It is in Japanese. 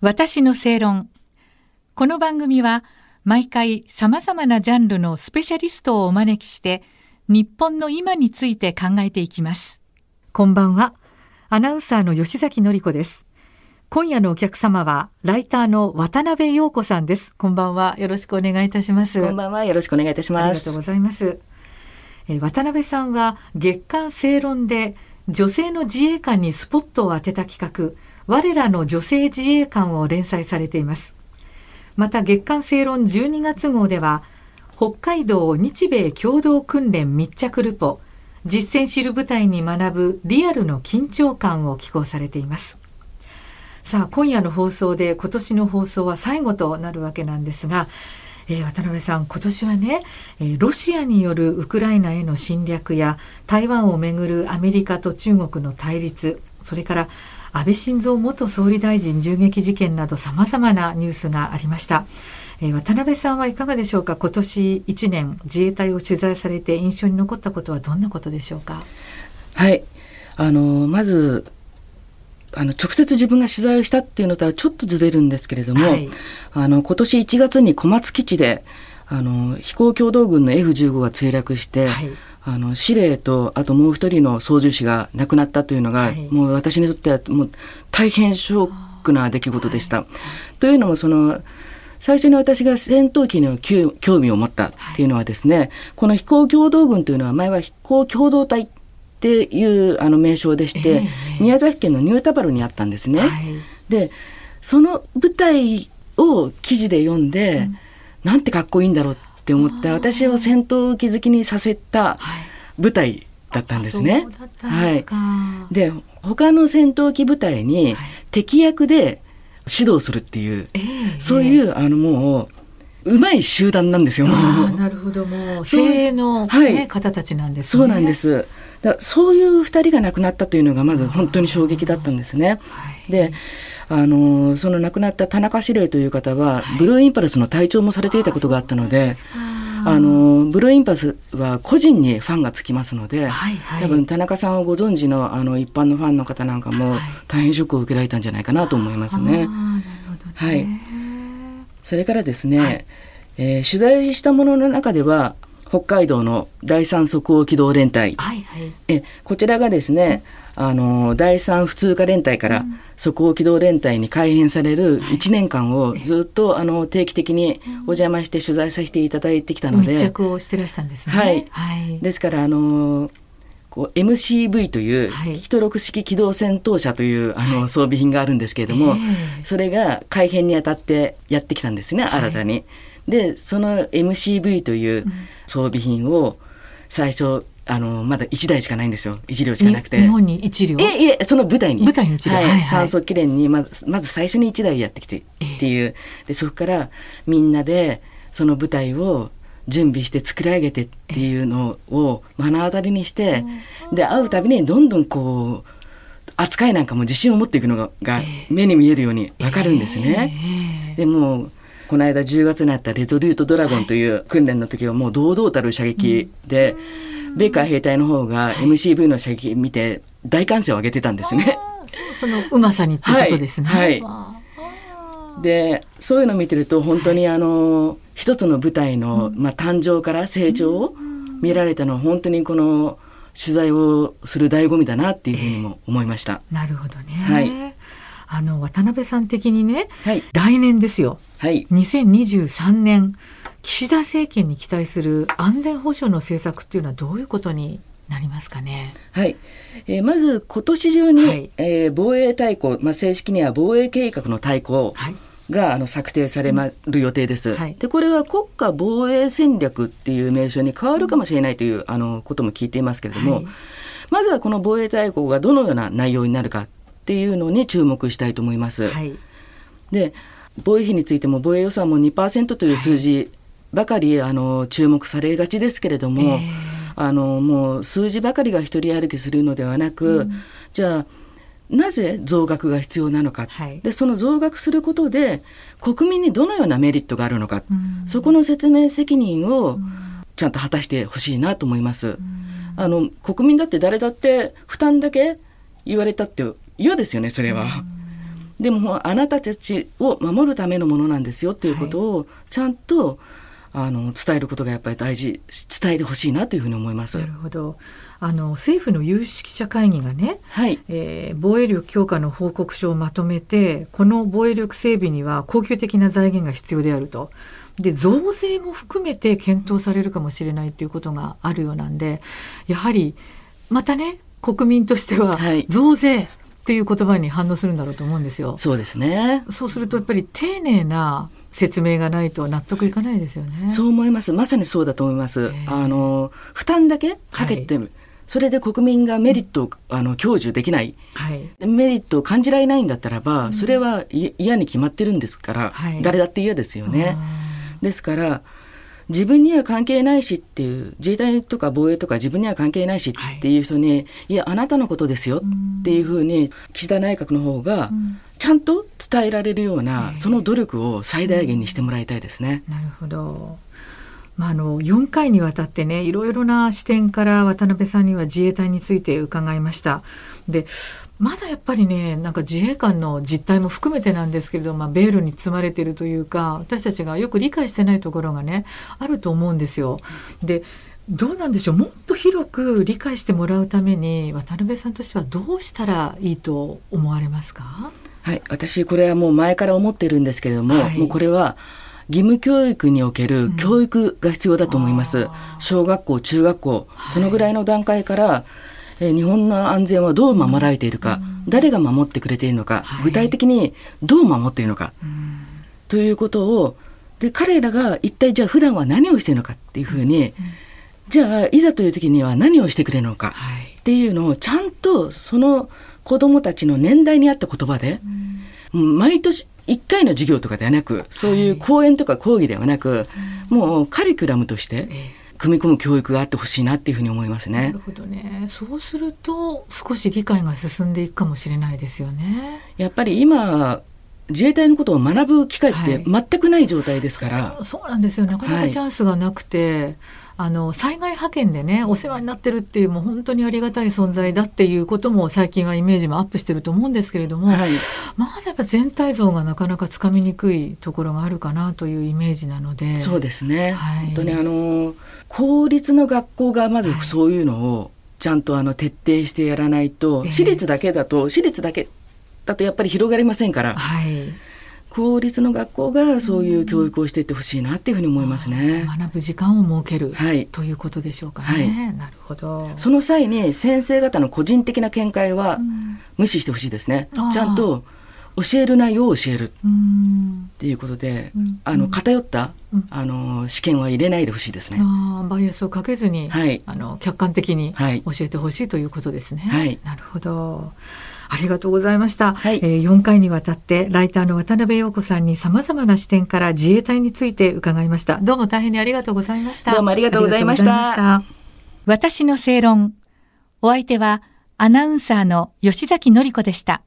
私の正論。この番組は毎回様々なジャンルのスペシャリストをお招きして日本の今について考えていきます。こんばんは。アナウンサーの吉崎のり子です。今夜のお客様はライターの渡辺陽子さんです。こんばんは。よろしくお願いいたします。こんばんは。よろしくお願いいたします。ありがとうございます。え渡辺さんは月刊正論で女性の自衛官にスポットを当てた企画我らの女性自衛官を連載されています。また月刊正論12月号では、北海道日米共同訓練密着ルポ、実践知る部隊に学ぶリアルの緊張感を寄稿されています。さあ、今夜の放送で今年の放送は最後となるわけなんですが、えー、渡辺さん、今年はね、えー、ロシアによるウクライナへの侵略や台湾をめぐるアメリカと中国の対立、それから安倍晋三元総理大臣銃撃事件などさまざまなニュースがありました。えー、渡辺さんはいかがでしょうか？今年1年自衛隊を取材されて印象に残ったことはどんなことでしょうか？はい。あのまずあの直接自分が取材をしたっていうのとはちょっとずれるんですけれども、はい、あの今年1月に小松基地であの飛行共同軍の F15 が墜落して、はい、あの司令とあともう一人の操縦士が亡くなったというのが、はい、もう私にとってはもう大変ショックな出来事でした。はい、というのもその最初に私が戦闘機の興味を持ったっていうのはですね、はい、この飛行共同軍というのは前は飛行共同体っていうあの名称でして、えー、宮崎県のニュータバルにあったんですね。でその舞台を記事で読んで、うん、なんてかっこいいんだろうって思った。私を戦闘機好きにさせた舞台だったんですね。はい、で他の戦闘機部隊に敵役で指導するっていう、えー、そういうあのもううまい集団なんですよ。なるほど。もう精鋭の、ね、はい、方たちなんです、ね、そうなんです。だそういう二人が亡くなったというのがまず本当に衝撃だったんですね。はい、であのその亡くなった田中司令という方は、はい、ブルーインパルスの隊長もされていたことがあったので。あのブルーインパルスは個人にファンがつきますので、はいはい、多分田中さんをご存知のあの一般のファンの方なんかも大変ショックを受けられたんじゃないかなと思いますね。はい、それからですね、はい、えー、取材したものの中では北海道の第三即応機動連隊、はいはい、えこちらがですね、あの第三普通科連隊から即応機動連隊に改編される1年間をずっとあの定期的にお邪魔して取材させていただいてきたので。密着をしてらしたんですね。はい、はい、ですからあのこう MCV という一六式機動戦闘車というあの装備品があるんですけれども、それが改編にあたってやってきたんですね新たに。でその MCV という装備品を最初あのまだ1台しかないんですよ。1両しかなくて。日本に1両？えいえその舞台に。舞台に1両、はい、はい、酸素記念にまずまず最初に1台やってきてっていう、でそこからみんなでその舞台を準備して作り上げてっていうのを目の当たりにして、で会うたびにどんどんこう扱いなんかも自信を持っていくのがが目に見えるように分かるんですね。でもこの間10月にあったレゾリュートドラゴンという訓練の時はもう堂々たる射撃で、米海兵隊の方が MCV の射撃見て大歓声を上げてたんですね。そのうまさにってことですね。はい、はい、でそういうのを見てると本当にあの、一つの部隊の、まあ、誕生から成長を見られたのは本当にこの取材をする醍醐味だなっていうふうにも思いました。えー、なるほどね。はい。あの渡辺さん的にね、はい、来年ですよ、はい、2023年岸田政権に期待する安全保障の政策っていうのはどういうことになりますかね？はい。えー、まず今年中に、はい、えー、防衛大綱、まあ正式には防衛計画の大綱が、あの策定されまる予定です。はい、でこれは国家防衛戦略っていう名称に変わるかもしれないという、あのことも聞いていますけれども、はい、まずはこの防衛大綱がどのような内容になるかっていうのに注目したいと思います。はい、で防衛費についても防衛予算も2%という数字ばかり、あの注目されがちですけれども、えー、あのもう数字ばかりが一人歩きするのではなく、うん、じゃあなぜ増額が必要なのか、はい、でその増額することで国民にどのようなメリットがあるのか、うん、そこの説明責任をちゃんと果たしてほしいなと思います。うん、あの国民だって誰だって負担だけ言われたって嫌ですよねそれは。でもあなたたちを守るためのものなんですよっていうことをちゃんと、あの伝えることがやっぱり大事伝えてほしいなというふうに思います。なるほどあの政府の有識者会議がね、はいえー、防衛力強化の報告書をまとめてこの防衛力整備には恒久的な財源が必要であると。で増税も含めて検討されるかもしれないということがあるようなんでやはりまたね国民としては増税という言葉に反応するんだろうと思うんですよ。そうですねそうするとやっぱり丁寧な説明がないと納得いかないですよね。そう思います。まさにそうだと思います。あの負担だけかけて、はい、それで国民がメリットを、あの享受できない、はい、メリットを感じられないんだったらば、それは嫌に決まってるんですから、はい、誰だって嫌ですよね。ですから自分には関係ないしっていう自衛隊とか防衛とか自分には関係ないしっていう人に、はい、いやあなたのことですよっていうふうに岸田内閣の方がちゃんと伝えられるような、その努力を最大限にしてもらいたいですね。なるほどまあ、あの4回にわたってねいろいろな視点から渡辺さんには自衛隊について伺いました。でまだやっぱりねなんか自衛官の実態も含めてなんですけれど、まあ、ベールに包まれているというか私たちがよく理解してないところがねあると思うんですよ。でどうなんでしょう？もっと広く理解してもらうために渡辺さんとしてはどうしたらいいと思われますか？はい私これはもう前から思ってるんですけれども、はい、もうこれは義務教育における教育が必要だと思います。うん、小学校、中学校、そのぐらいの段階から、え日本の安全はどう守られているか、うん、誰が守ってくれているのか、はい、具体的にどう守っているのか、うん、ということをで彼らが一体じゃあ普段は何をしているのかっていうふうに、じゃあいざという時には何をしてくれるのかっていうのをちゃんとその子どもたちの年代に合った言葉で、毎年1回の授業とかではなくそういう講演とか講義ではなく、はい、もうカリキュラムとして、組み込む教育があってほしいなっていうふうに思いますね。なるほどね。そうすると少し理解が進んでいくかもしれないですよね。やっぱり今自衛隊のことを学ぶ機会って全くない状態ですから、はい、そうなんですよ。なかなかチャンスがなくて、はい、あの災害派遣でねお世話になってるっていうもう本当にありがたい存在だっていうことも最近はイメージもアップしてると思うんですけれども、はい、まだやっぱ全体像がなかなかつかみにくいところがあるかなというイメージなのでそうですね、本当にあの公立の学校がまずそういうのをちゃんとあの徹底してやらないと、私立だけだと私立だけだとやっぱり広がりませんから、はい、公立の学校がそういう教育をしていってほしいなっていうふうに思いますね。学ぶ時間を設ける、はい、ということでしょうかね。はい、なるほど。その際に先生方の個人的な見解は無視してほしいですね。ちゃんと教える内容を教えるっていうことで、あの偏った、あの試験は入れないでほしいですね。バイアスをかけずに、はい、あの客観的に教えてほしいということですね。はい、なるほど。ありがとうございました。はい、えー、4回にわたってライターの渡辺陽子さんに様々な視点から自衛隊について伺いました。どうも大変にありがとうございました。どうもありがとうございました。した私の正論。お相手はアナウンサーの吉崎のり子でした。